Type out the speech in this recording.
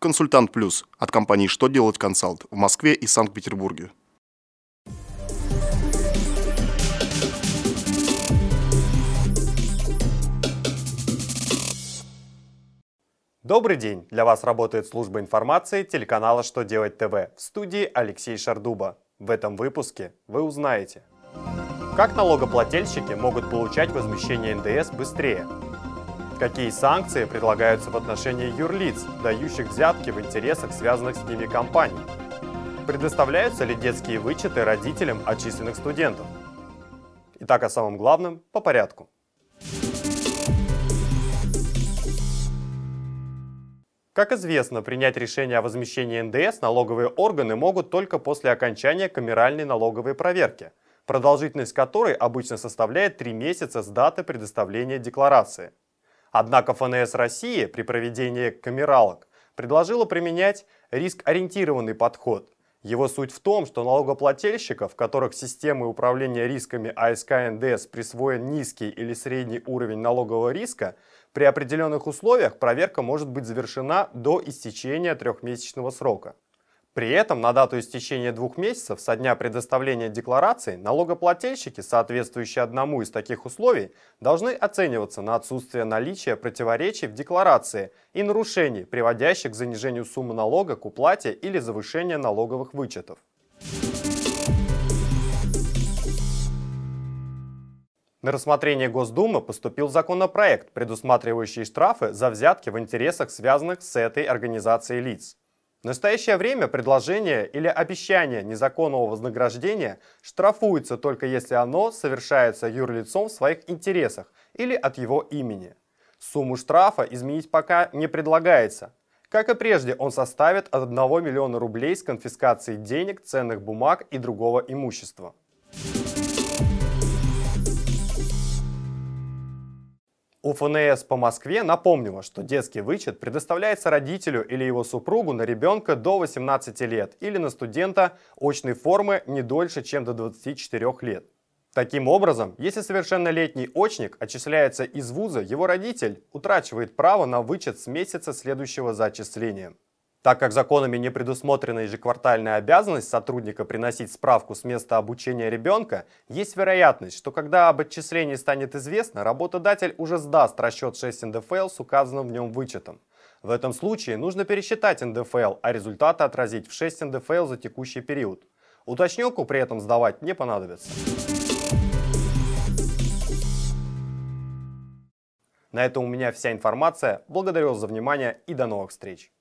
Консультант Плюс от компании «Что делать консалт» в Москве и Санкт-Петербурге. Добрый день! Для вас работает служба информации телеканала «Что делать ТВ» в студии Алексей Шардуба. В этом выпуске вы узнаете, как налогоплательщики могут получать возмещение НДС быстрее, какие санкции предлагаются в отношении юрлиц, дающих взятки в интересах связанных с ними компаний, предоставляются ли детские вычеты родителям отчисленных студентов. Итак, о самом главном по порядку. Как известно, принять решение о возмещении НДС налоговые органы могут только после окончания камеральной налоговой проверки, продолжительность которой обычно составляет 3 месяца с даты предоставления декларации. Однако ФНС России при проведении камералок предложила применять риск-ориентированный подход. Его суть в том, что налогоплательщиков, которых системой управления рисками АСК НДС присвоен низкий или средний уровень налогового риска, при определенных условиях проверка может быть завершена до истечения трехмесячного срока. При этом на дату истечения двух месяцев со дня предоставления декларации налогоплательщики, соответствующие одному из таких условий, должны оцениваться на отсутствие наличия противоречий в декларации и нарушений, приводящих к занижению суммы налога к уплате или завышению налоговых вычетов. На рассмотрение Госдумы поступил законопроект, предусматривающий штрафы за взятки в интересах, связанных с этой организацией лиц. В настоящее время предложение или обещание незаконного вознаграждения штрафуется только если оно совершается юрлицом в своих интересах или от его имени. Сумму штрафа изменить пока не предлагается. Как и прежде, он составит от 1 миллиона рублей с конфискацией денег, ценных бумаг и другого имущества. У ФНС по Москве напомнила, что детский вычет предоставляется родителю или его супругу на ребенка до 18 лет или на студента очной формы не дольше, чем до 24 лет. Таким образом, если совершеннолетний очник отчисляется из вуза, его родитель утрачивает право на вычет с месяца следующего за отчислением. Так как законами не предусмотрена ежеквартальная обязанность сотрудника приносить справку с места обучения ребенка, есть вероятность, что когда об отчислении станет известно, работодатель уже сдаст расчет 6 НДФЛ с указанным в нем вычетом. В этом случае нужно пересчитать НДФЛ, а результаты отразить в 6 НДФЛ за текущий период. Уточненку при этом сдавать не понадобится. На этом у меня вся информация. Благодарю вас за внимание и до новых встреч.